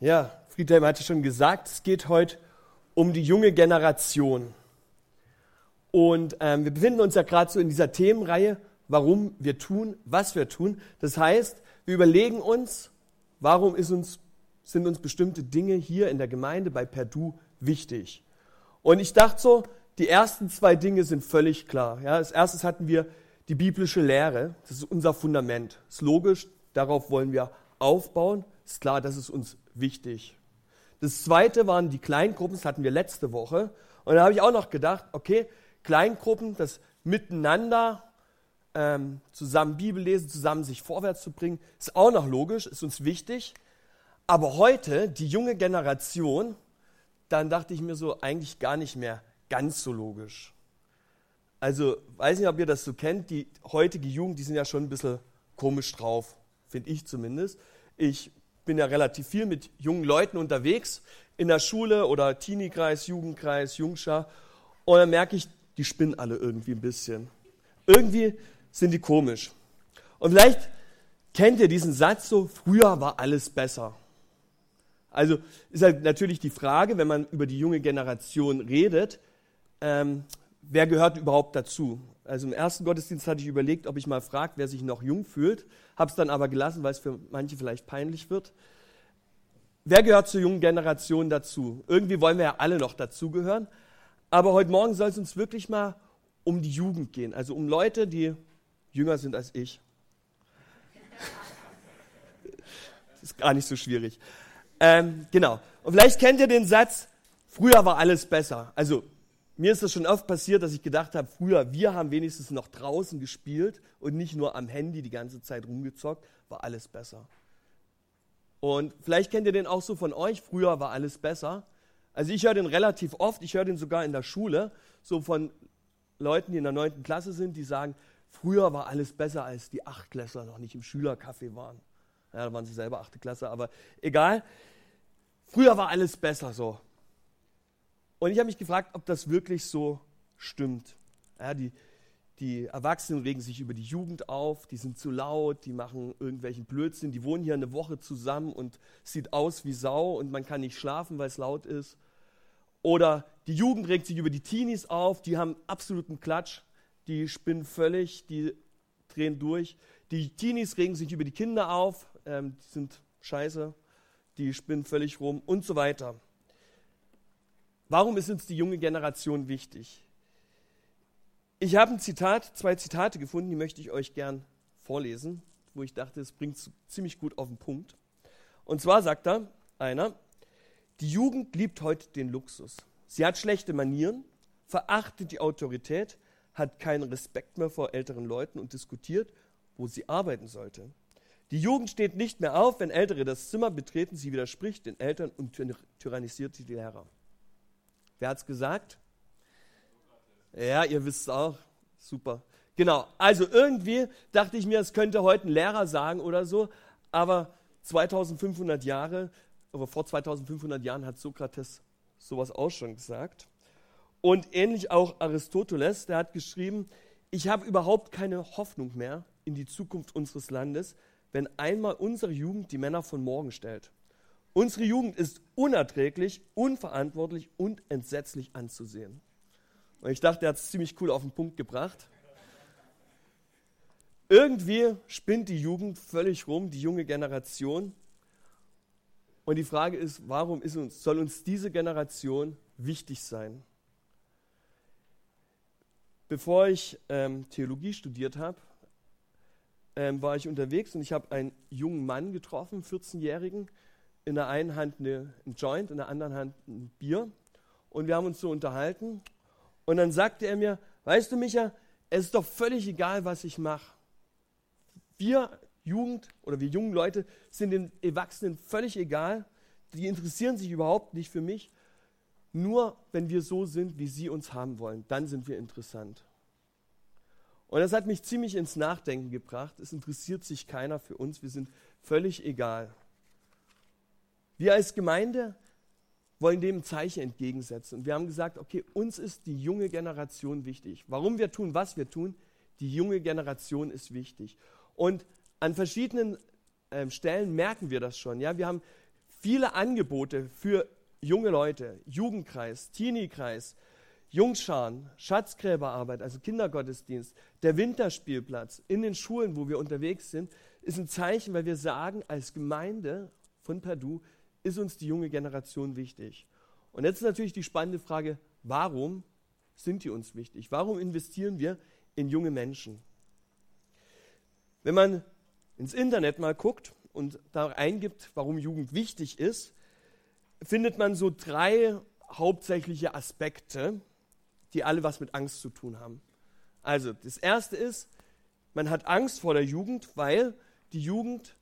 Ja, Friedhelm hatte schon gesagt, es geht heute um die junge Generation. Und ähm, wir befinden uns ja gerade so in dieser Themenreihe, warum wir tun, was wir tun. Das heißt, wir überlegen uns, warum uns, sind uns bestimmte Dinge hier in der Gemeinde bei Perdu wichtig. Und ich dachte so, die ersten zwei Dinge sind völlig klar. Ja, als erstes hatten wir die biblische Lehre. Das ist unser Fundament. Das ist logisch, darauf wollen wir aufbauen. Ist klar, das ist uns wichtig. Das zweite waren die Kleingruppen, das hatten wir letzte Woche. Und da habe ich auch noch gedacht, okay, Kleingruppen, das Miteinander, ähm, zusammen Bibel lesen, zusammen sich vorwärts zu bringen, ist auch noch logisch, ist uns wichtig. Aber heute, die junge Generation, dann dachte ich mir so, eigentlich gar nicht mehr ganz so logisch. Also, weiß nicht, ob ihr das so kennt, die heutige Jugend, die sind ja schon ein bisschen komisch drauf, finde ich zumindest. Ich bin ja relativ viel mit jungen Leuten unterwegs in der Schule oder Teenie-Kreis, Jugendkreis, Jungschar. Und dann merke ich, die spinnen alle irgendwie ein bisschen. Irgendwie sind die komisch. Und vielleicht kennt ihr diesen Satz so, früher war alles besser. Also ist halt natürlich die Frage, wenn man über die junge Generation redet, ähm, wer gehört überhaupt dazu? Also im ersten Gottesdienst hatte ich überlegt, ob ich mal frage, wer sich noch jung fühlt, habe es dann aber gelassen, weil es für manche vielleicht peinlich wird. Wer gehört zur jungen Generation dazu? Irgendwie wollen wir ja alle noch dazugehören. Aber heute Morgen soll es uns wirklich mal um die Jugend gehen, also um Leute, die jünger sind als ich. Das ist gar nicht so schwierig. Ähm, genau. Und vielleicht kennt ihr den Satz, früher war alles besser. Also mir ist das schon oft passiert, dass ich gedacht habe, früher, wir haben wenigstens noch draußen gespielt und nicht nur am Handy die ganze Zeit rumgezockt, war alles besser. Und vielleicht kennt ihr den auch so von euch, früher war alles besser. Also ich höre den relativ oft, ich höre den sogar in der Schule, so von Leuten, die in der neunten Klasse sind, die sagen, früher war alles besser, als die Achtklässler noch nicht im Schülercafé waren. Ja, da waren sie selber achte Klasse, aber egal. Früher war alles besser so. Und ich habe mich gefragt, ob das wirklich so stimmt. Ja, die, die Erwachsenen regen sich über die Jugend auf, die sind zu laut, die machen irgendwelchen Blödsinn, die wohnen hier eine Woche zusammen und sieht aus wie Sau und man kann nicht schlafen, weil es laut ist. Oder die Jugend regt sich über die Teenies auf, die haben absoluten Klatsch, die spinnen völlig, die drehen durch. Die Teenies regen sich über die Kinder auf, ähm, die sind scheiße, die spinnen völlig rum und so weiter. Warum ist uns die junge Generation wichtig? Ich habe ein Zitat, zwei Zitate gefunden, die möchte ich euch gern vorlesen, wo ich dachte, es bringt es ziemlich gut auf den Punkt. Und zwar sagt da einer, die Jugend liebt heute den Luxus. Sie hat schlechte Manieren, verachtet die Autorität, hat keinen Respekt mehr vor älteren Leuten und diskutiert, wo sie arbeiten sollte. Die Jugend steht nicht mehr auf, wenn Ältere das Zimmer betreten, sie widerspricht den Eltern und tyrannisiert die Lehrer. Wer hat es gesagt? Ja, ihr wisst es auch. Super. Genau. Also irgendwie dachte ich mir, es könnte heute ein Lehrer sagen oder so, aber 2500 Jahre, aber vor 2500 Jahren hat Sokrates sowas auch schon gesagt. Und ähnlich auch Aristoteles, der hat geschrieben, ich habe überhaupt keine Hoffnung mehr in die Zukunft unseres Landes, wenn einmal unsere Jugend die Männer von morgen stellt. Unsere Jugend ist unerträglich, unverantwortlich und entsetzlich anzusehen. Und ich dachte, er hat es ziemlich cool auf den Punkt gebracht. Irgendwie spinnt die Jugend völlig rum, die junge Generation. Und die Frage ist, warum ist uns, soll uns diese Generation wichtig sein? Bevor ich ähm, Theologie studiert habe, ähm, war ich unterwegs und ich habe einen jungen Mann getroffen, 14-Jährigen, in der einen Hand eine, ein Joint, in der anderen Hand ein Bier. Und wir haben uns so unterhalten. Und dann sagte er mir, weißt du, Micha, es ist doch völlig egal, was ich mache. Wir Jugend oder wir jungen Leute sind den Erwachsenen völlig egal. Die interessieren sich überhaupt nicht für mich. Nur wenn wir so sind, wie sie uns haben wollen, dann sind wir interessant. Und das hat mich ziemlich ins Nachdenken gebracht. Es interessiert sich keiner für uns. Wir sind völlig egal. Wir als Gemeinde wollen dem ein Zeichen entgegensetzen. Und wir haben gesagt, okay, uns ist die junge Generation wichtig. Warum wir tun, was wir tun, die junge Generation ist wichtig. Und an verschiedenen äh, Stellen merken wir das schon. Ja? Wir haben viele Angebote für junge Leute, Jugendkreis, Teenie-Kreis, Jungscharen, Schatzgräberarbeit, also Kindergottesdienst, der Winterspielplatz in den Schulen, wo wir unterwegs sind, ist ein Zeichen, weil wir sagen, als Gemeinde von Perdue ist uns die junge Generation wichtig. Und jetzt ist natürlich die spannende Frage, warum sind die uns wichtig? Warum investieren wir in junge Menschen? Wenn man ins Internet mal guckt und da eingibt, warum Jugend wichtig ist, findet man so drei hauptsächliche Aspekte, die alle was mit Angst zu tun haben. Also, das erste ist, man hat Angst vor der Jugend, weil die Jugend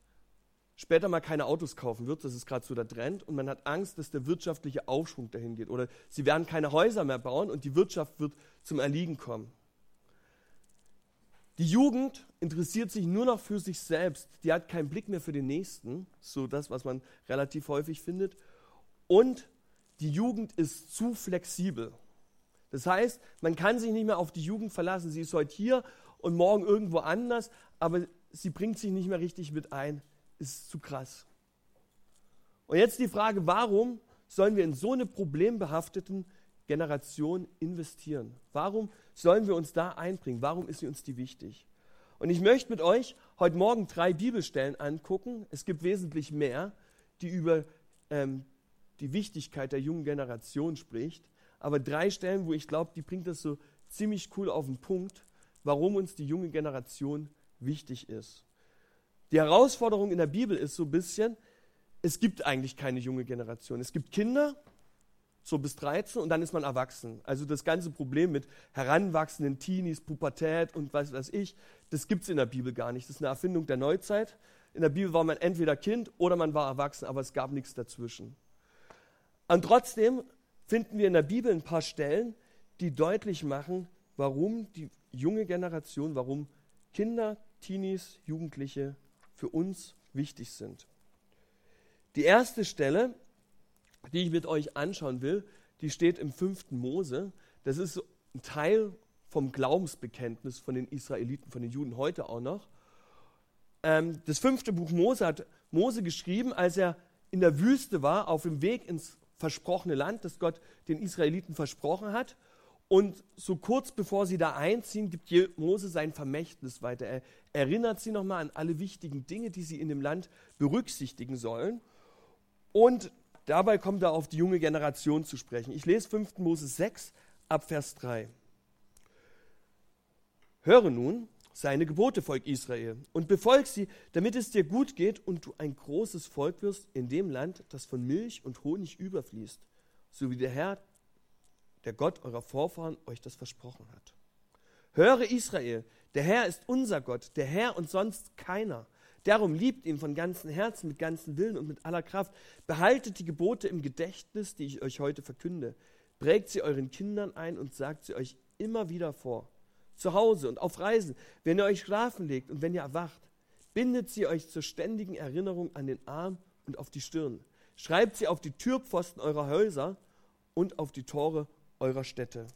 später mal keine Autos kaufen wird, das ist gerade so der Trend, und man hat Angst, dass der wirtschaftliche Aufschwung dahin geht. Oder sie werden keine Häuser mehr bauen und die Wirtschaft wird zum Erliegen kommen. Die Jugend interessiert sich nur noch für sich selbst. Die hat keinen Blick mehr für den Nächsten, so das, was man relativ häufig findet. Und die Jugend ist zu flexibel. Das heißt, man kann sich nicht mehr auf die Jugend verlassen. Sie ist heute hier und morgen irgendwo anders, aber sie bringt sich nicht mehr richtig mit ein. Ist zu krass. Und jetzt die Frage, warum sollen wir in so eine problembehafteten Generation investieren? Warum sollen wir uns da einbringen? Warum ist sie uns die wichtig? Und ich möchte mit euch heute Morgen drei Bibelstellen angucken. Es gibt wesentlich mehr, die über ähm, die Wichtigkeit der jungen Generation spricht. Aber drei Stellen, wo ich glaube, die bringt das so ziemlich cool auf den Punkt, warum uns die junge Generation wichtig ist. Die Herausforderung in der Bibel ist so ein bisschen, es gibt eigentlich keine junge Generation. Es gibt Kinder, so bis 13 und dann ist man erwachsen. Also das ganze Problem mit heranwachsenden Teenies, Pubertät und was weiß ich, das gibt es in der Bibel gar nicht. Das ist eine Erfindung der Neuzeit. In der Bibel war man entweder Kind oder man war erwachsen, aber es gab nichts dazwischen. Und trotzdem finden wir in der Bibel ein paar Stellen, die deutlich machen, warum die junge Generation, warum Kinder, Teenies, Jugendliche für uns wichtig sind. Die erste Stelle, die ich mit euch anschauen will, die steht im 5. Mose. Das ist ein Teil vom Glaubensbekenntnis von den Israeliten, von den Juden heute auch noch. Ähm, das fünfte Buch Mose hat Mose geschrieben, als er in der Wüste war, auf dem Weg ins versprochene Land, das Gott den Israeliten versprochen hat. Und so kurz bevor sie da einziehen, gibt Mose sein Vermächtnis weiter. Er erinnert sie nochmal an alle wichtigen Dinge, die sie in dem Land berücksichtigen sollen. Und dabei kommt er auf die junge Generation zu sprechen. Ich lese 5. Mose 6 ab Vers 3. Höre nun seine Gebote, Volk Israel, und befolg sie, damit es dir gut geht und du ein großes Volk wirst in dem Land, das von Milch und Honig überfließt, so wie der Herr, der Gott eurer Vorfahren, euch das versprochen hat. Höre Israel, der Herr ist unser Gott, der Herr und sonst keiner. Darum liebt ihn von ganzem Herzen, mit ganzem Willen und mit aller Kraft. Behaltet die Gebote im Gedächtnis, die ich euch heute verkünde. Prägt sie euren Kindern ein und sagt sie euch immer wieder vor zu Hause und auf Reisen, wenn ihr euch schlafen legt und wenn ihr erwacht. Bindet sie euch zur ständigen Erinnerung an den Arm und auf die Stirn. Schreibt sie auf die Türpfosten eurer Häuser und auf die Tore eurer Städte.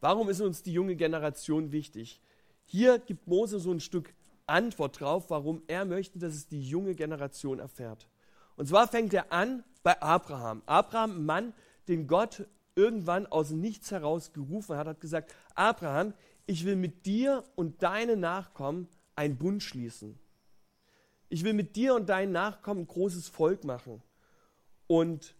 Warum ist uns die junge Generation wichtig? Hier gibt Mose so ein Stück Antwort drauf, warum er möchte, dass es die junge Generation erfährt. Und zwar fängt er an bei Abraham. Abraham, Mann, den Gott irgendwann aus nichts heraus gerufen hat, hat gesagt, Abraham, ich will mit dir und deinen Nachkommen einen Bund schließen. Ich will mit dir und deinen Nachkommen ein großes Volk machen. Und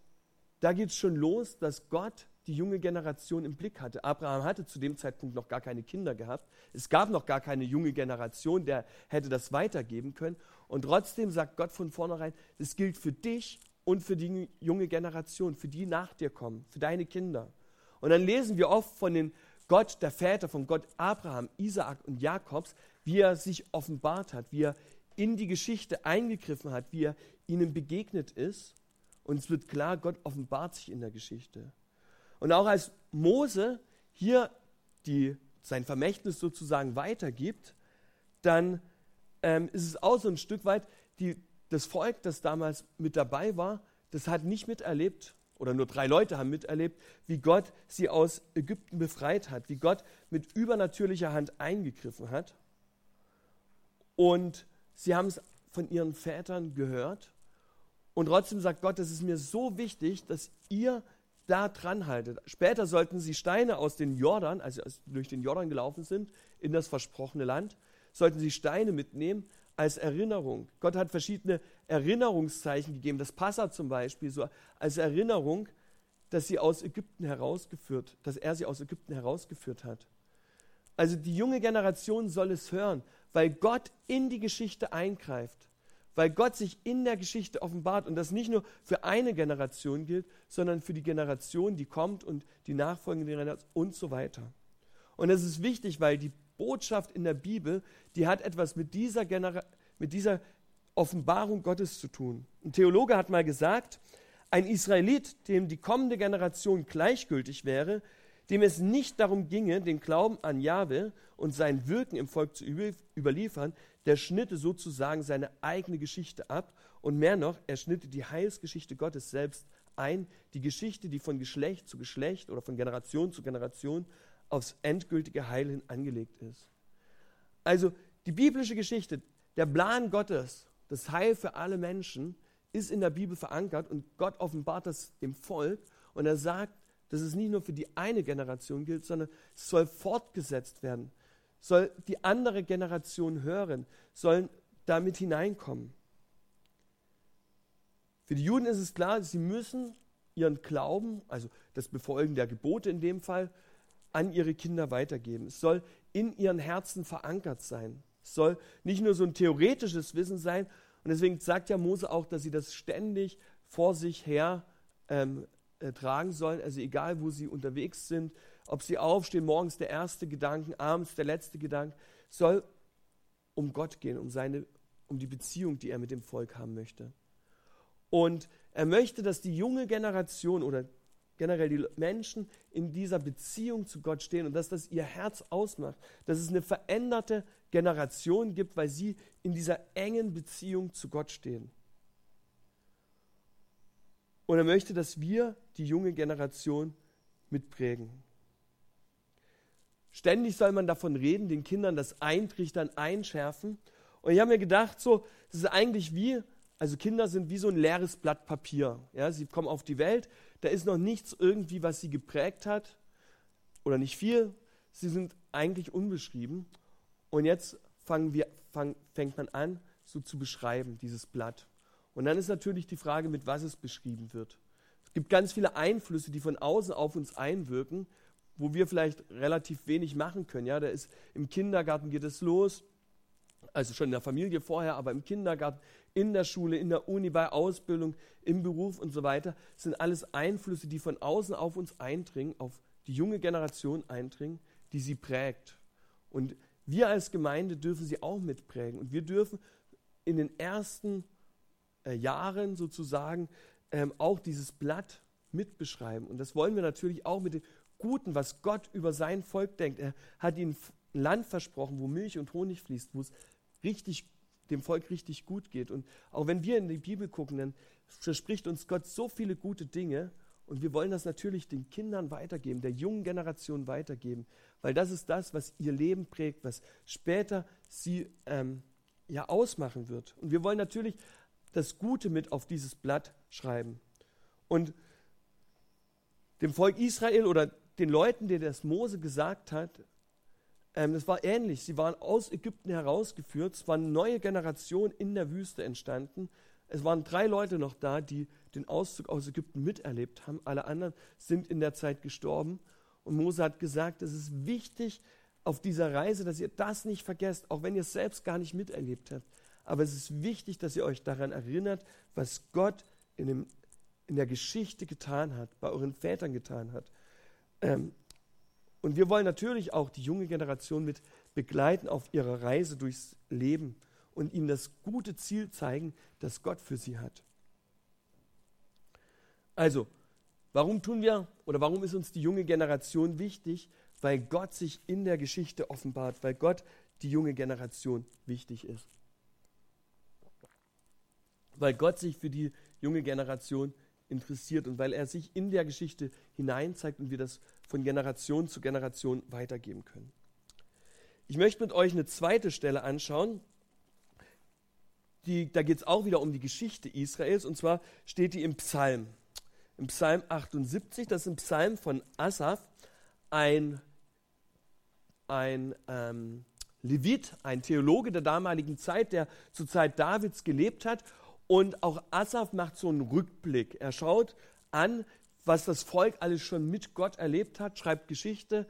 da geht es schon los, dass Gott die junge Generation im Blick hatte. Abraham hatte zu dem Zeitpunkt noch gar keine Kinder gehabt. Es gab noch gar keine junge Generation, der hätte das weitergeben können. Und trotzdem sagt Gott von vornherein, das gilt für dich und für die junge Generation, für die nach dir kommen, für deine Kinder. Und dann lesen wir oft von den Gott der Väter, von Gott Abraham, Isaak und Jakobs, wie er sich offenbart hat, wie er in die Geschichte eingegriffen hat, wie er ihnen begegnet ist. Und es wird klar, Gott offenbart sich in der Geschichte. Und auch als Mose hier die, sein Vermächtnis sozusagen weitergibt, dann ähm, ist es auch so ein Stück weit, die, das Volk, das damals mit dabei war, das hat nicht miterlebt, oder nur drei Leute haben miterlebt, wie Gott sie aus Ägypten befreit hat, wie Gott mit übernatürlicher Hand eingegriffen hat. Und sie haben es von ihren Vätern gehört und trotzdem sagt Gott, es ist mir so wichtig, dass ihr da dran haltet. Später sollten sie Steine aus den Jordan, also durch den Jordan gelaufen sind, in das versprochene Land, sollten sie Steine mitnehmen als Erinnerung. Gott hat verschiedene Erinnerungszeichen gegeben. Das Passa zum Beispiel, so als Erinnerung, dass sie aus Ägypten herausgeführt, dass er sie aus Ägypten herausgeführt hat. Also die junge Generation soll es hören, weil Gott in die Geschichte eingreift, weil Gott sich in der Geschichte offenbart und das nicht nur für eine Generation gilt, sondern für die Generation, die kommt und die nachfolgende Generation und so weiter. Und das ist wichtig, weil die Botschaft in der Bibel, die hat etwas mit dieser, Genera mit dieser Offenbarung Gottes zu tun. Ein Theologe hat mal gesagt, ein Israelit, dem die kommende Generation gleichgültig wäre, dem es nicht darum ginge, den Glauben an Jahwe und sein Wirken im Volk zu überliefern, der schnitte sozusagen seine eigene Geschichte ab und mehr noch, er schnitte die Heilsgeschichte Gottes selbst ein, die Geschichte, die von Geschlecht zu Geschlecht oder von Generation zu Generation aufs endgültige Heil hin angelegt ist. Also die biblische Geschichte, der Plan Gottes, das Heil für alle Menschen, ist in der Bibel verankert und Gott offenbart das dem Volk und er sagt, dass es nicht nur für die eine Generation gilt, sondern es soll fortgesetzt werden, soll die andere Generation hören, sollen damit hineinkommen. Für die Juden ist es klar, sie müssen ihren Glauben, also das Befolgen der Gebote in dem Fall, an ihre Kinder weitergeben. Es soll in ihren Herzen verankert sein. Es soll nicht nur so ein theoretisches Wissen sein. Und deswegen sagt ja Mose auch, dass sie das ständig vor sich her ähm, äh, tragen sollen. Also egal, wo sie unterwegs sind, ob sie aufstehen, morgens der erste Gedanke, abends der letzte Gedanke, soll um Gott gehen, um, seine, um die Beziehung, die er mit dem Volk haben möchte. Und er möchte, dass die junge Generation oder generell die Menschen in dieser Beziehung zu Gott stehen und dass das ihr Herz ausmacht, dass es eine veränderte Generation gibt, weil sie in dieser engen Beziehung zu Gott stehen. Und er möchte, dass wir die junge Generation mitprägen. Ständig soll man davon reden, den Kindern das eintrichtern, einschärfen. Und ich habe mir gedacht, so, das ist eigentlich wie, also Kinder sind wie so ein leeres Blatt Papier. Ja, sie kommen auf die Welt, da ist noch nichts irgendwie, was sie geprägt hat oder nicht viel. Sie sind eigentlich unbeschrieben. Und jetzt fangen wir, fang, fängt man an, so zu beschreiben, dieses Blatt. Und dann ist natürlich die Frage, mit was es beschrieben wird. Es gibt ganz viele Einflüsse, die von außen auf uns einwirken, wo wir vielleicht relativ wenig machen können. Ja, da ist im Kindergarten geht es los, also schon in der Familie vorher, aber im Kindergarten, in der Schule, in der Uni, bei Ausbildung, im Beruf und so weiter, sind alles Einflüsse, die von außen auf uns eindringen, auf die junge Generation eindringen, die sie prägt. Und wir als Gemeinde dürfen sie auch mitprägen. Und wir dürfen in den ersten äh, Jahren sozusagen ähm, auch dieses Blatt mitbeschreiben. Und das wollen wir natürlich auch mit dem Guten, was Gott über sein Volk denkt. Er hat ihnen ein Land versprochen, wo Milch und Honig fließt, wo es richtig, dem Volk richtig gut geht. Und auch wenn wir in die Bibel gucken, dann verspricht uns Gott so viele gute Dinge. Und wir wollen das natürlich den Kindern weitergeben, der jungen Generation weitergeben, weil das ist das, was ihr Leben prägt, was später sie ähm, ja ausmachen wird. Und wir wollen natürlich das Gute mit auf dieses Blatt schreiben. Und dem Volk Israel oder den Leuten, denen das Mose gesagt hat, ähm, das war ähnlich. Sie waren aus Ägypten herausgeführt. Es war eine neue Generation in der Wüste entstanden. Es waren drei Leute noch da, die den Auszug aus Ägypten miterlebt haben. Alle anderen sind in der Zeit gestorben. Und Mose hat gesagt, es ist wichtig auf dieser Reise, dass ihr das nicht vergesst, auch wenn ihr es selbst gar nicht miterlebt habt. Aber es ist wichtig, dass ihr euch daran erinnert, was Gott in, dem, in der Geschichte getan hat, bei euren Vätern getan hat. Ähm, und wir wollen natürlich auch die junge Generation mit begleiten auf ihrer Reise durchs Leben und ihnen das gute Ziel zeigen, das Gott für sie hat. Also, warum tun wir oder warum ist uns die junge Generation wichtig? Weil Gott sich in der Geschichte offenbart, weil Gott die junge Generation wichtig ist. Weil Gott sich für die junge Generation interessiert und weil er sich in der Geschichte hineinzeigt und wir das von Generation zu Generation weitergeben können. Ich möchte mit euch eine zweite Stelle anschauen, die, da geht es auch wieder um die Geschichte Israels und zwar steht die im Psalm. Im Psalm 78, das ist ein Psalm von Asaph, ein, ein ähm, Levit, ein Theologe der damaligen Zeit, der zur Zeit Davids gelebt hat. Und auch Asaph macht so einen Rückblick. Er schaut an, was das Volk alles schon mit Gott erlebt hat, schreibt Geschichte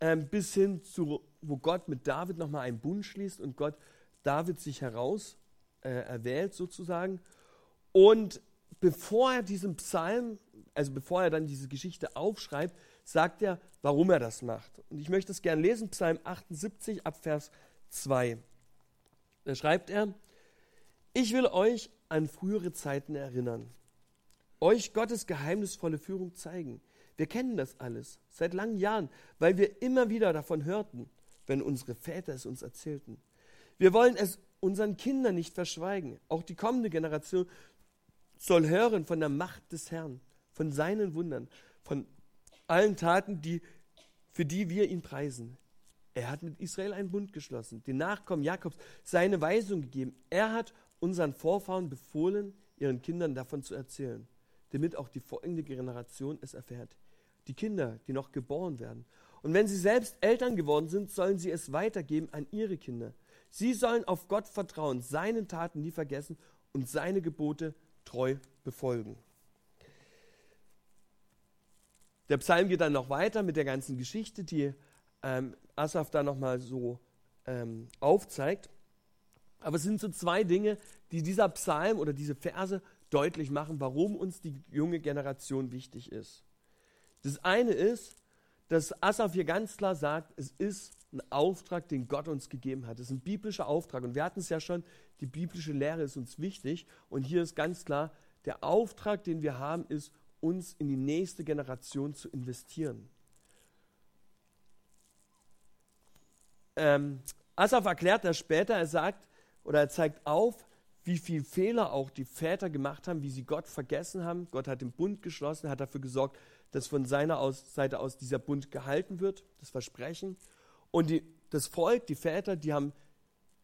ähm, bis hin zu, wo Gott mit David nochmal einen Bund schließt und Gott David sich heraus äh, erwählt sozusagen. Und bevor er diesen Psalm, also bevor er dann diese Geschichte aufschreibt, sagt er, warum er das macht. Und ich möchte es gerne lesen, Psalm 78 ab Vers 2. Da schreibt er, ich will euch an frühere Zeiten erinnern, euch Gottes geheimnisvolle Führung zeigen. Wir kennen das alles seit langen Jahren, weil wir immer wieder davon hörten, wenn unsere Väter es uns erzählten. Wir wollen es unseren Kindern nicht verschweigen. Auch die kommende Generation soll hören von der Macht des Herrn, von seinen Wundern, von allen Taten, die, für die wir ihn preisen. Er hat mit Israel einen Bund geschlossen, den Nachkommen Jakobs seine Weisung gegeben. Er hat unseren Vorfahren befohlen, ihren Kindern davon zu erzählen, damit auch die folgende Generation es erfährt. Die Kinder, die noch geboren werden. Und wenn sie selbst Eltern geworden sind, sollen sie es weitergeben an ihre Kinder. Sie sollen auf Gott vertrauen, seinen Taten nie vergessen und seine Gebote treu befolgen. Der Psalm geht dann noch weiter mit der ganzen Geschichte, die ähm, Asaf da nochmal so ähm, aufzeigt. Aber es sind so zwei Dinge, die dieser Psalm oder diese Verse deutlich machen, warum uns die junge Generation wichtig ist. Das eine ist, dass Asaf hier ganz klar sagt, es ist ein Auftrag, den Gott uns gegeben hat. Das ist ein biblischer Auftrag. Und wir hatten es ja schon, die biblische Lehre ist uns wichtig. Und hier ist ganz klar, der Auftrag, den wir haben, ist, uns in die nächste Generation zu investieren. Ähm, Asaf erklärt das später, er sagt oder er zeigt auf, wie viele Fehler auch die Väter gemacht haben, wie sie Gott vergessen haben. Gott hat den Bund geschlossen, hat dafür gesorgt, dass von seiner aus, Seite aus dieser Bund gehalten wird, das Versprechen. Und die, das Volk, die Väter, die haben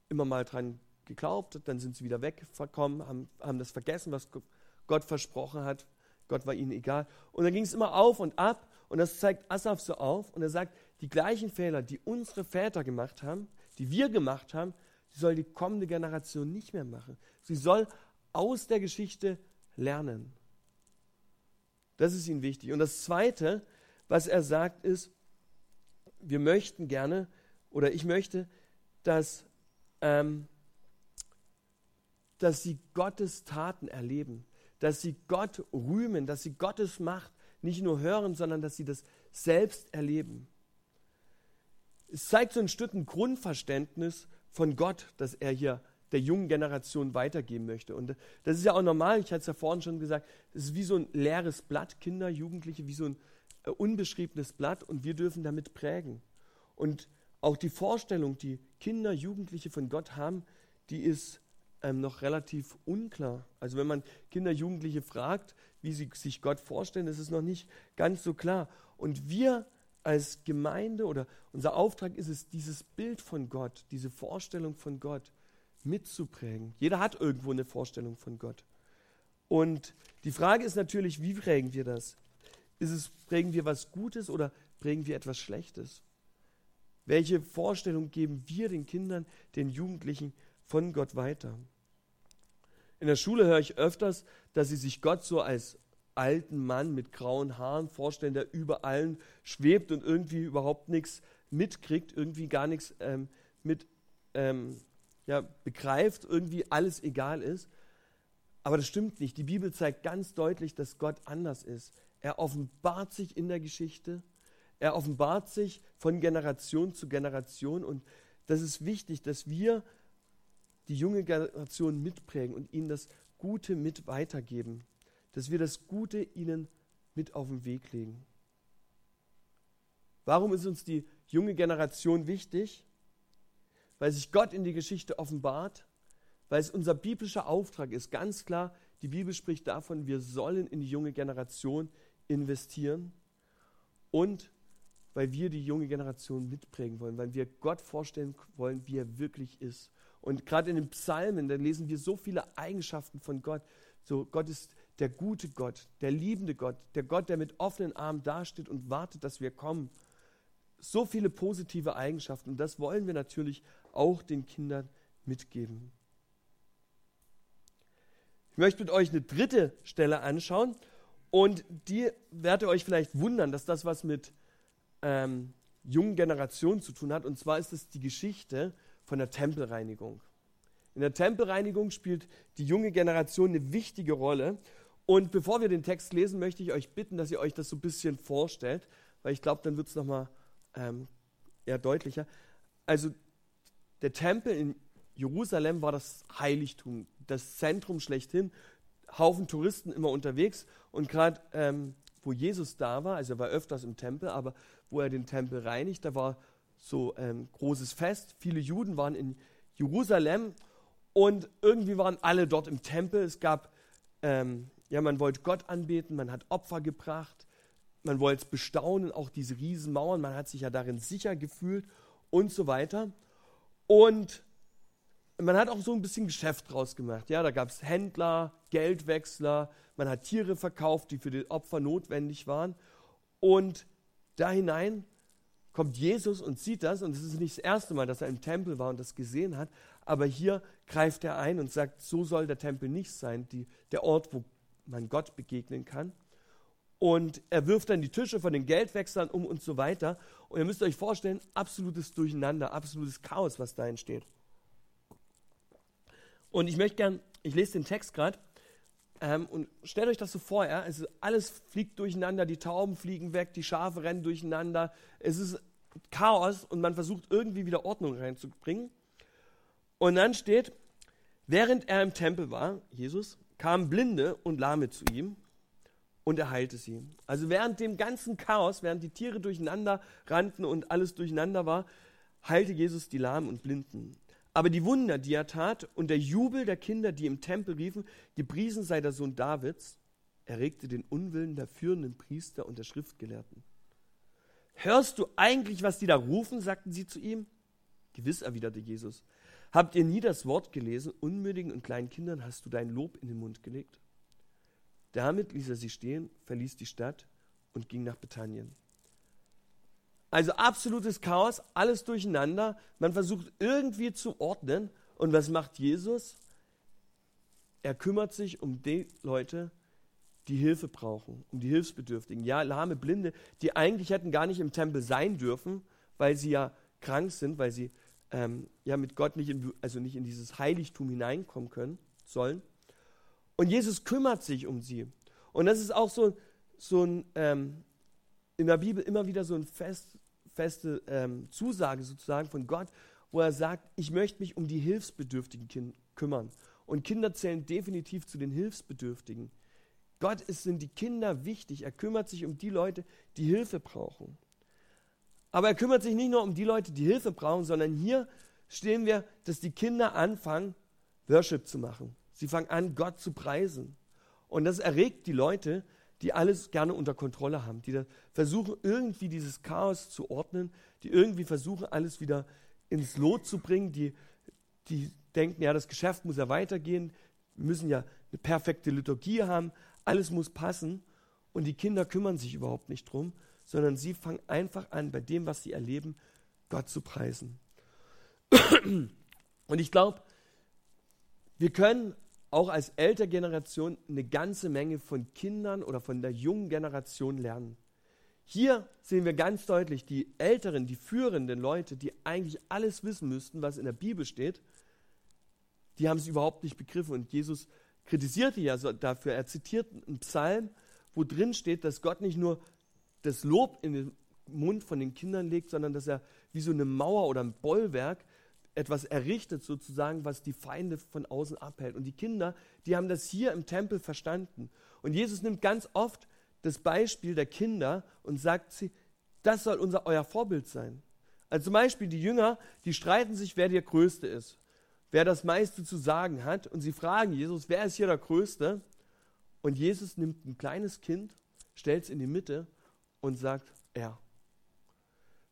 immer mal dran geglaubt, dann sind sie wieder weggekommen, haben, haben das vergessen, was Gott versprochen hat. Gott war ihnen egal. Und dann ging es immer auf und ab. Und das zeigt Asaf so auf. Und er sagt, die gleichen Fehler, die unsere Väter gemacht haben, die wir gemacht haben, die soll die kommende Generation nicht mehr machen. Sie soll aus der Geschichte lernen. Das ist ihnen wichtig. Und das Zweite, was er sagt, ist, wir möchten gerne oder ich möchte, dass, ähm, dass sie Gottes Taten erleben, dass sie Gott rühmen, dass sie Gottes Macht nicht nur hören, sondern dass sie das selbst erleben. Es zeigt so ein Stück ein Grundverständnis von Gott, das er hier der jungen Generation weitergeben möchte. Und das ist ja auch normal, ich hatte es ja vorhin schon gesagt, es ist wie so ein leeres Blatt, Kinder, Jugendliche, wie so ein äh, unbeschriebenes Blatt und wir dürfen damit prägen. Und auch die Vorstellung, die Kinder, Jugendliche von Gott haben, die ist ähm, noch relativ unklar. Also wenn man Kinder, Jugendliche fragt, wie sie sich Gott vorstellen, ist es noch nicht ganz so klar. Und wir als Gemeinde oder unser Auftrag ist es, dieses Bild von Gott, diese Vorstellung von Gott mitzuprägen. Jeder hat irgendwo eine Vorstellung von Gott. Und die Frage ist natürlich, wie prägen wir das? Ist es, prägen wir was Gutes oder prägen wir etwas Schlechtes? Welche Vorstellung geben wir den Kindern, den Jugendlichen von Gott weiter? In der Schule höre ich öfters, dass sie sich Gott so als alten Mann mit grauen Haaren vorstellen, der über allen schwebt und irgendwie überhaupt nichts mitkriegt, irgendwie gar nichts ähm, mit ähm, ja, begreift, irgendwie alles egal ist. Aber das stimmt nicht. Die Bibel zeigt ganz deutlich, dass Gott anders ist. Er offenbart sich in der Geschichte er offenbart sich von Generation zu Generation und das ist wichtig, dass wir die junge Generation mitprägen und ihnen das Gute mit weitergeben, dass wir das Gute ihnen mit auf den Weg legen. Warum ist uns die junge Generation wichtig? Weil sich Gott in die Geschichte offenbart, weil es unser biblischer Auftrag ist. Ganz klar, die Bibel spricht davon, wir sollen in die junge Generation investieren und weil wir die junge Generation mitprägen wollen, weil wir Gott vorstellen wollen, wie er wirklich ist. Und gerade in den Psalmen, da lesen wir so viele Eigenschaften von Gott. So, Gott ist der gute Gott, der liebende Gott, der Gott, der mit offenen Armen dasteht und wartet, dass wir kommen. So viele positive Eigenschaften. Und das wollen wir natürlich auch den Kindern mitgeben. Ich möchte mit euch eine dritte Stelle anschauen. Und die werde euch vielleicht wundern, dass das was mit ähm, jungen Generationen zu tun hat. Und zwar ist es die Geschichte von der Tempelreinigung. In der Tempelreinigung spielt die junge Generation eine wichtige Rolle. Und bevor wir den Text lesen, möchte ich euch bitten, dass ihr euch das so ein bisschen vorstellt, weil ich glaube, dann wird es nochmal ähm, eher deutlicher. Also der Tempel in Jerusalem war das Heiligtum, das Zentrum schlechthin. Haufen Touristen immer unterwegs und gerade ähm, wo Jesus da war, also er war öfters im Tempel, aber wo er den Tempel reinigt, da war so ähm, großes Fest. Viele Juden waren in Jerusalem und irgendwie waren alle dort im Tempel. Es gab ähm, ja, man wollte Gott anbeten, man hat Opfer gebracht, man wollte es bestaunen, auch diese Riesenmauern, man hat sich ja darin sicher gefühlt und so weiter. Und man hat auch so ein bisschen Geschäft draus gemacht. Ja, da gab es Händler, Geldwechsler, man hat Tiere verkauft, die für die Opfer notwendig waren. Und da hinein kommt Jesus und sieht das, und es ist nicht das erste Mal, dass er im Tempel war und das gesehen hat, aber hier greift er ein und sagt, so soll der Tempel nicht sein, die, der Ort, wo man Gott begegnen kann. Und er wirft dann die Tische von den Geldwechseln um und so weiter. Und ihr müsst euch vorstellen, absolutes Durcheinander, absolutes Chaos, was da entsteht. Und ich möchte gern, ich lese den Text gerade ähm, und stellt euch das so vor, ja, also alles fliegt durcheinander, die Tauben fliegen weg, die Schafe rennen durcheinander, es ist Chaos und man versucht irgendwie wieder Ordnung reinzubringen. Und dann steht, während er im Tempel war, Jesus, kamen Blinde und Lahme zu ihm und er heilte sie. Also während dem ganzen Chaos, während die Tiere durcheinander rannten und alles durcheinander war, heilte Jesus die Lahmen und Blinden. Aber die Wunder, die er tat und der Jubel der Kinder, die im Tempel riefen, gepriesen sei der Sohn Davids, erregte den Unwillen der führenden Priester und der Schriftgelehrten. Hörst du eigentlich, was die da rufen? sagten sie zu ihm. Gewiss, erwiderte Jesus. Habt ihr nie das Wort gelesen, unmündigen und kleinen Kindern hast du dein Lob in den Mund gelegt? Damit ließ er sie stehen, verließ die Stadt und ging nach Bethanien. Also absolutes Chaos, alles durcheinander. Man versucht irgendwie zu ordnen. Und was macht Jesus? Er kümmert sich um die Leute, die Hilfe brauchen, um die Hilfsbedürftigen. Ja, lahme Blinde, die eigentlich hätten gar nicht im Tempel sein dürfen, weil sie ja krank sind, weil sie ähm, ja mit Gott nicht in, also nicht in dieses Heiligtum hineinkommen können sollen. Und Jesus kümmert sich um sie. Und das ist auch so, so ein, ähm, in der Bibel immer wieder so eine fest, feste ähm, Zusage sozusagen von Gott, wo er sagt, ich möchte mich um die Hilfsbedürftigen kind, kümmern. Und Kinder zählen definitiv zu den Hilfsbedürftigen. Gott ist, sind die Kinder wichtig. Er kümmert sich um die Leute, die Hilfe brauchen. Aber er kümmert sich nicht nur um die Leute, die Hilfe brauchen, sondern hier stehen wir, dass die Kinder anfangen, Worship zu machen. Sie fangen an, Gott zu preisen. Und das erregt die Leute, die alles gerne unter Kontrolle haben, die versuchen irgendwie dieses Chaos zu ordnen, die irgendwie versuchen, alles wieder ins Lot zu bringen, die, die denken, ja, das Geschäft muss ja weitergehen, wir müssen ja eine perfekte Liturgie haben, alles muss passen. Und die Kinder kümmern sich überhaupt nicht drum, sondern sie fangen einfach an, bei dem, was sie erleben, Gott zu preisen. Und ich glaube, wir können auch als ältere Generation eine ganze Menge von Kindern oder von der jungen Generation lernen. Hier sehen wir ganz deutlich, die älteren, die führenden Leute, die eigentlich alles wissen müssten, was in der Bibel steht, die haben es überhaupt nicht begriffen. Und Jesus kritisierte ja dafür. Er zitiert einen Psalm, wo drin steht, dass Gott nicht nur das Lob in den Mund von den Kindern legt, sondern dass er wie so eine Mauer oder ein Bollwerk etwas errichtet, sozusagen, was die Feinde von außen abhält. Und die Kinder, die haben das hier im Tempel verstanden. Und Jesus nimmt ganz oft das Beispiel der Kinder und sagt sie, das soll unser euer Vorbild sein. Also zum Beispiel die Jünger, die streiten sich, wer der Größte ist, wer das meiste zu sagen hat. Und sie fragen Jesus, wer ist hier der Größte? Und Jesus nimmt ein kleines Kind, stellt es in die Mitte und sagt, er.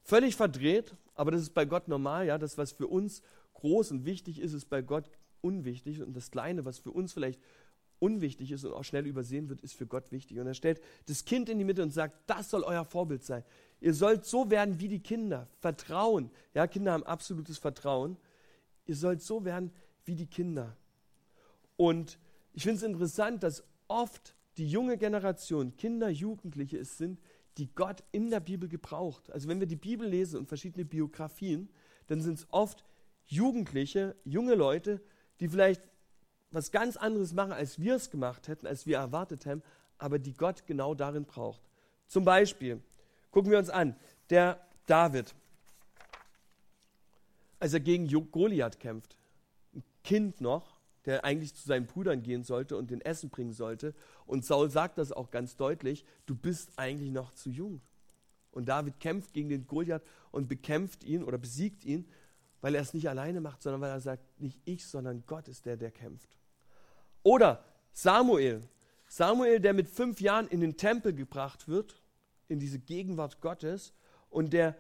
Völlig verdreht, aber das ist bei Gott normal, ja, das, was für uns groß und wichtig ist, ist bei Gott unwichtig. Und das Kleine, was für uns vielleicht unwichtig ist und auch schnell übersehen wird, ist für Gott wichtig. Und er stellt das Kind in die Mitte und sagt, das soll euer Vorbild sein. Ihr sollt so werden wie die Kinder. Vertrauen. Ja, Kinder haben absolutes Vertrauen. Ihr sollt so werden wie die Kinder. Und ich finde es interessant, dass oft die junge Generation, Kinder, Jugendliche es sind, die Gott in der Bibel gebraucht. Also wenn wir die Bibel lesen und verschiedene Biografien, dann sind es oft Jugendliche, junge Leute, die vielleicht was ganz anderes machen, als wir es gemacht hätten, als wir erwartet haben, aber die Gott genau darin braucht. Zum Beispiel, gucken wir uns an, der David, als er gegen Goliath kämpft, ein Kind noch, der eigentlich zu seinen Brüdern gehen sollte und den Essen bringen sollte. Und Saul sagt das auch ganz deutlich, du bist eigentlich noch zu jung. Und David kämpft gegen den Goliath und bekämpft ihn oder besiegt ihn, weil er es nicht alleine macht, sondern weil er sagt, nicht ich, sondern Gott ist der, der kämpft. Oder Samuel. Samuel, der mit fünf Jahren in den Tempel gebracht wird, in diese Gegenwart Gottes und der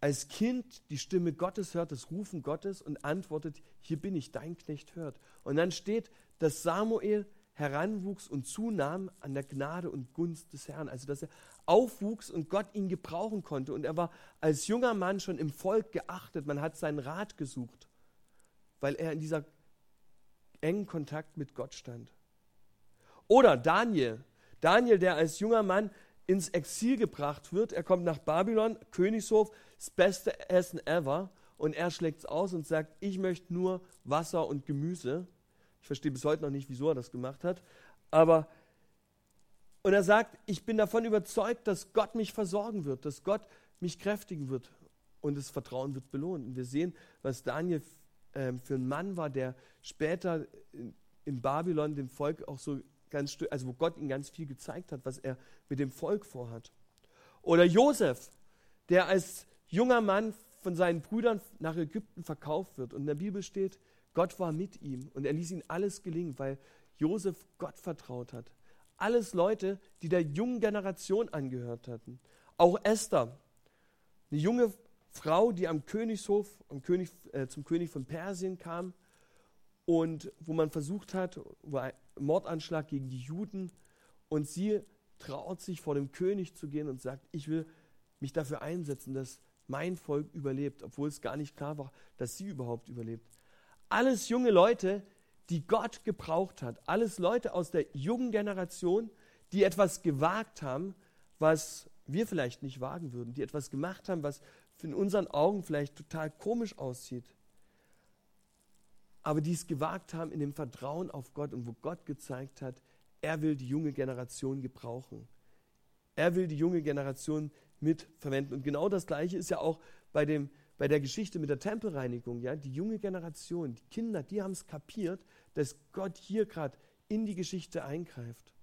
als Kind die Stimme Gottes hört, das Rufen Gottes und antwortet, hier bin ich, dein Knecht hört. Und dann steht, dass Samuel heranwuchs und zunahm an der Gnade und Gunst des Herrn. Also dass er aufwuchs und Gott ihn gebrauchen konnte. Und er war als junger Mann schon im Volk geachtet. Man hat seinen Rat gesucht, weil er in dieser engen Kontakt mit Gott stand. Oder Daniel. Daniel, der als junger Mann ins Exil gebracht wird. Er kommt nach Babylon, Königshof, das beste Essen ever. Und er schlägt es aus und sagt, ich möchte nur Wasser und Gemüse. Ich verstehe bis heute noch nicht, wieso er das gemacht hat. Aber, und er sagt, ich bin davon überzeugt, dass Gott mich versorgen wird, dass Gott mich kräftigen wird. Und das Vertrauen wird belohnt. Und wir sehen, was Daniel ähm, für ein Mann war, der später in, in Babylon dem Volk auch so ganz, also wo Gott ihm ganz viel gezeigt hat, was er mit dem Volk vorhat. Oder Josef, der als junger Mann von seinen Brüdern nach Ägypten verkauft wird. Und in der Bibel steht, Gott war mit ihm und er ließ ihm alles gelingen, weil Josef Gott vertraut hat. Alles Leute, die der jungen Generation angehört hatten. Auch Esther, eine junge Frau, die am Königshof, am König, äh, zum König von Persien kam und wo man versucht hat, wo ein Mordanschlag gegen die Juden und sie traut sich vor dem König zu gehen und sagt, ich will mich dafür einsetzen, dass mein Volk überlebt, obwohl es gar nicht klar war, dass sie überhaupt überlebt. Alles junge Leute, die Gott gebraucht hat, alles Leute aus der jungen Generation, die etwas gewagt haben, was wir vielleicht nicht wagen würden, die etwas gemacht haben, was in unseren Augen vielleicht total komisch aussieht, aber die es gewagt haben in dem Vertrauen auf Gott und wo Gott gezeigt hat, er will die junge Generation gebrauchen. Er will die junge Generation mitverwenden. Und genau das Gleiche ist ja auch bei, dem, bei der Geschichte mit der Tempelreinigung. Ja? Die junge Generation, die Kinder, die haben es kapiert, dass Gott hier gerade in die Geschichte eingreift.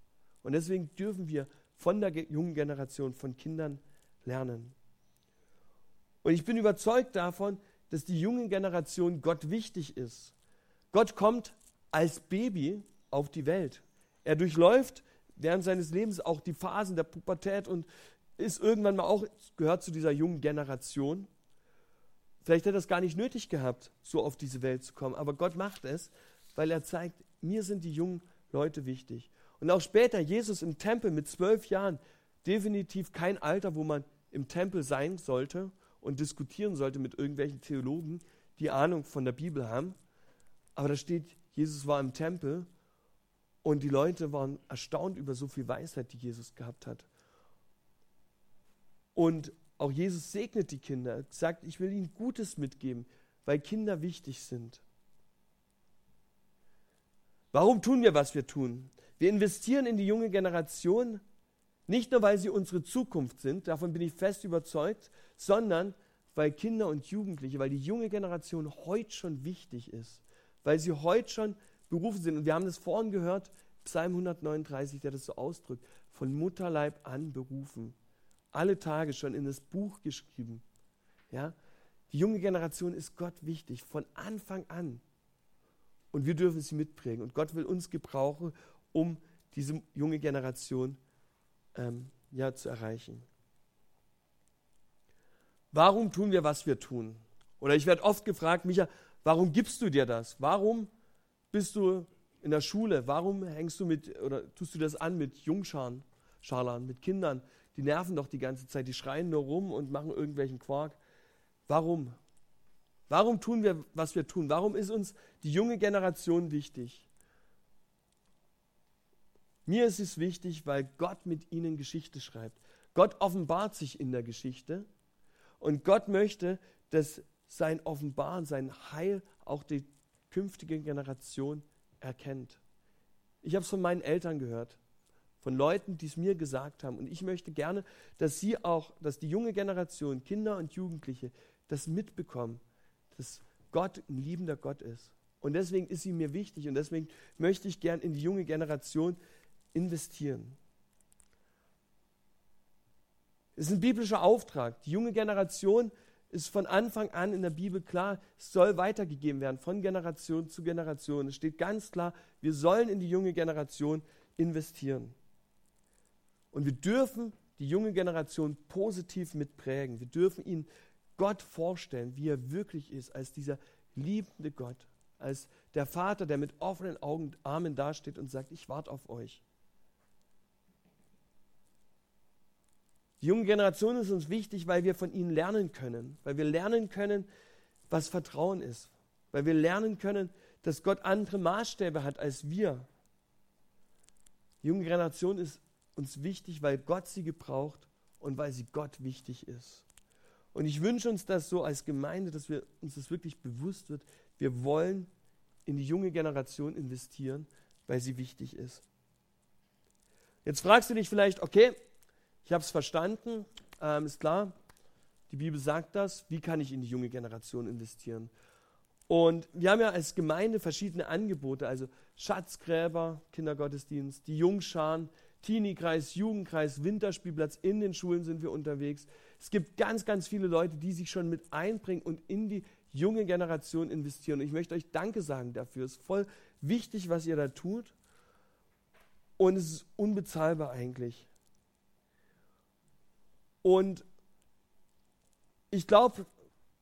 Und deswegen dürfen wir von der jungen Generation, von Kindern lernen. Und ich bin überzeugt davon, dass die junge Generation Gott wichtig ist. Gott kommt als Baby auf die Welt. Er durchläuft während seines Lebens auch die Phasen der Pubertät und ist irgendwann mal auch, gehört zu dieser jungen Generation. Vielleicht hätte er es gar nicht nötig gehabt, so auf diese Welt zu kommen, aber Gott macht es, weil er zeigt, mir sind die jungen Leute wichtig. Und auch später, Jesus im Tempel mit zwölf Jahren, definitiv kein Alter, wo man im Tempel sein sollte und diskutieren sollte mit irgendwelchen Theologen, die Ahnung von der Bibel haben. Aber da steht, Jesus war im Tempel und die Leute waren erstaunt über so viel Weisheit, die Jesus gehabt hat. Und auch Jesus segnet die Kinder, er sagt, ich will ihnen Gutes mitgeben, weil Kinder wichtig sind. Warum tun wir, was wir tun? Wir investieren in die junge Generation, nicht nur, weil sie unsere Zukunft sind, davon bin ich fest überzeugt, sondern weil Kinder und Jugendliche, weil die junge Generation heute schon wichtig ist weil sie heute schon berufen sind. Und wir haben das vorhin gehört, Psalm 139, der das so ausdrückt, von Mutterleib an berufen. Alle Tage schon in das Buch geschrieben. Ja? Die junge Generation ist Gott wichtig, von Anfang an. Und wir dürfen sie mitprägen. Und Gott will uns gebrauchen, um diese junge Generation ähm, ja, zu erreichen. Warum tun wir, was wir tun? Oder ich werde oft gefragt, Micha, Warum gibst du dir das? Warum bist du in der Schule? Warum hängst du mit oder tust du das an mit Jungscharen, Scharlern, mit Kindern? Die nerven doch die ganze Zeit, die schreien nur rum und machen irgendwelchen Quark. Warum? Warum tun wir, was wir tun? Warum ist uns die junge Generation wichtig? Mir ist es wichtig, weil Gott mit ihnen Geschichte schreibt. Gott offenbart sich in der Geschichte und Gott möchte, dass sein Offenbaren, sein Heil auch die künftige Generation erkennt. Ich habe es von meinen Eltern gehört, von Leuten, die es mir gesagt haben. Und ich möchte gerne, dass sie auch, dass die junge Generation, Kinder und Jugendliche, das mitbekommen, dass Gott ein liebender Gott ist. Und deswegen ist sie mir wichtig und deswegen möchte ich gern in die junge Generation investieren. Es ist ein biblischer Auftrag. Die junge Generation ist von Anfang an in der Bibel klar, es soll weitergegeben werden von Generation zu Generation. Es steht ganz klar, wir sollen in die junge Generation investieren. Und wir dürfen die junge Generation positiv mitprägen. Wir dürfen ihnen Gott vorstellen, wie er wirklich ist, als dieser liebende Gott, als der Vater, der mit offenen Augen, Armen dasteht und sagt, ich warte auf euch. Die junge Generation ist uns wichtig, weil wir von ihnen lernen können, weil wir lernen können, was Vertrauen ist, weil wir lernen können, dass Gott andere Maßstäbe hat als wir. Die junge Generation ist uns wichtig, weil Gott sie gebraucht und weil sie Gott wichtig ist. Und ich wünsche uns das so als Gemeinde, dass wir uns das wirklich bewusst wird. Wir wollen in die junge Generation investieren, weil sie wichtig ist. Jetzt fragst du dich vielleicht, okay, ich habe es verstanden, ähm, ist klar, die Bibel sagt das, wie kann ich in die junge Generation investieren? Und wir haben ja als Gemeinde verschiedene Angebote, also Schatzgräber, Kindergottesdienst, die Jungscharen, Teenie-Kreis, Jugendkreis, Winterspielplatz, in den Schulen sind wir unterwegs. Es gibt ganz, ganz viele Leute, die sich schon mit einbringen und in die junge Generation investieren. Und ich möchte euch Danke sagen dafür. Es ist voll wichtig, was ihr da tut. Und es ist unbezahlbar eigentlich. Und ich glaube,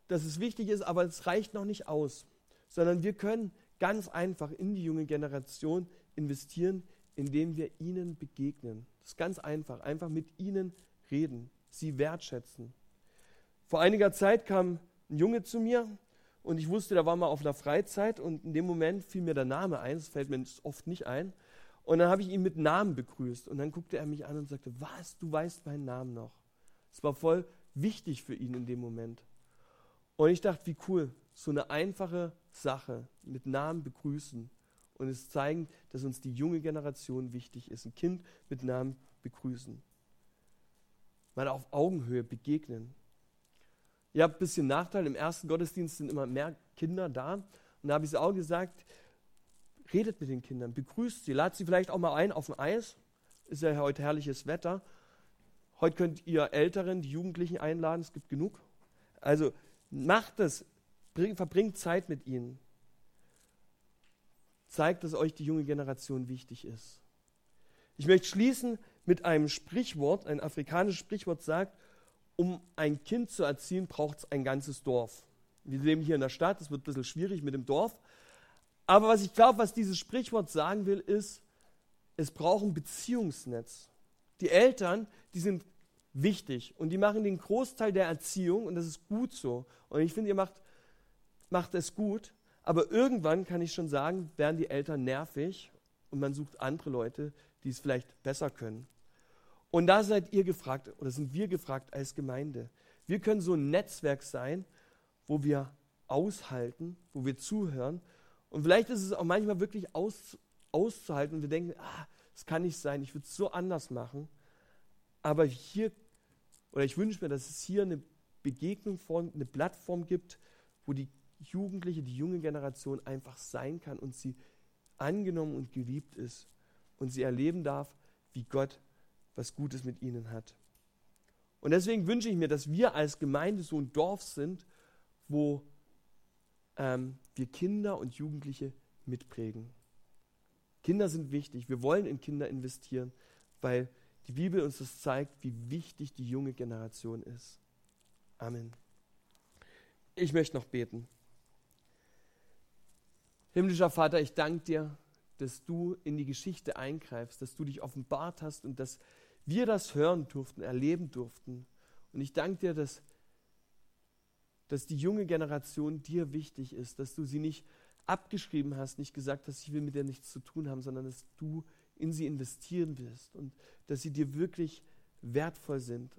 dass es wichtig ist, aber es reicht noch nicht aus, sondern wir können ganz einfach in die junge Generation investieren, indem wir ihnen begegnen. Das ist ganz einfach, einfach mit ihnen reden, sie wertschätzen. Vor einiger Zeit kam ein Junge zu mir und ich wusste, der war mal auf einer Freizeit und in dem Moment fiel mir der Name ein, das fällt mir oft nicht ein. Und dann habe ich ihn mit Namen begrüßt und dann guckte er mich an und sagte, was, du weißt meinen Namen noch. Es war voll wichtig für ihn in dem Moment. Und ich dachte, wie cool, so eine einfache Sache mit Namen begrüßen und es zeigen, dass uns die junge Generation wichtig ist. Ein Kind mit Namen begrüßen. Mal auf Augenhöhe begegnen. Ihr habt ein bisschen Nachteil. Im ersten Gottesdienst sind immer mehr Kinder da. Und da habe ich es auch gesagt, redet mit den Kindern, begrüßt sie, ladet sie vielleicht auch mal ein auf dem Eis. Ist ja heute herrliches Wetter. Heute könnt ihr Älteren, die Jugendlichen einladen, es gibt genug. Also macht es, verbringt Zeit mit ihnen. Zeigt, dass euch die junge Generation wichtig ist. Ich möchte schließen mit einem Sprichwort, ein afrikanisches Sprichwort sagt, um ein Kind zu erziehen, braucht es ein ganzes Dorf. Wir leben hier in der Stadt, es wird ein bisschen schwierig mit dem Dorf. Aber was ich glaube, was dieses Sprichwort sagen will, ist, es braucht ein Beziehungsnetz. Die Eltern, die sind wichtig und die machen den Großteil der Erziehung und das ist gut so. Und ich finde, ihr macht, macht es gut. Aber irgendwann kann ich schon sagen, werden die Eltern nervig und man sucht andere Leute, die es vielleicht besser können. Und da seid ihr gefragt oder sind wir gefragt als Gemeinde. Wir können so ein Netzwerk sein, wo wir aushalten, wo wir zuhören. Und vielleicht ist es auch manchmal wirklich aus, auszuhalten wir denken, ah, das kann nicht sein, ich würde es so anders machen. Aber hier, oder ich wünsche mir, dass es hier eine Begegnung eine Plattform gibt, wo die Jugendliche, die junge Generation einfach sein kann und sie angenommen und geliebt ist und sie erleben darf, wie Gott was Gutes mit ihnen hat. Und deswegen wünsche ich mir, dass wir als Gemeinde so ein Dorf sind, wo ähm, wir Kinder und Jugendliche mitprägen. Kinder sind wichtig. Wir wollen in Kinder investieren, weil die Bibel uns das zeigt, wie wichtig die junge Generation ist. Amen. Ich möchte noch beten. Himmlischer Vater, ich danke dir, dass du in die Geschichte eingreifst, dass du dich offenbart hast und dass wir das hören durften, erleben durften. Und ich danke dir, dass, dass die junge Generation dir wichtig ist, dass du sie nicht abgeschrieben hast, nicht gesagt hast, ich will mit dir nichts zu tun haben, sondern dass du in sie investieren willst und dass sie dir wirklich wertvoll sind.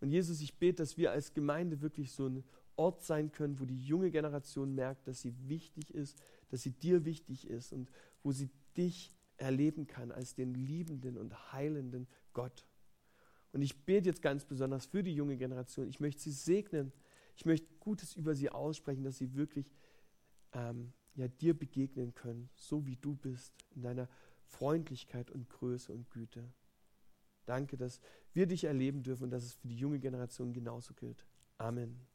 Und Jesus, ich bete, dass wir als Gemeinde wirklich so ein Ort sein können, wo die junge Generation merkt, dass sie wichtig ist, dass sie dir wichtig ist und wo sie dich erleben kann als den liebenden und heilenden Gott. Und ich bete jetzt ganz besonders für die junge Generation. Ich möchte sie segnen. Ich möchte Gutes über sie aussprechen, dass sie wirklich ähm, ja, dir begegnen können, so wie du bist, in deiner Freundlichkeit und Größe und Güte. Danke, dass wir dich erleben dürfen und dass es für die junge Generation genauso gilt. Amen.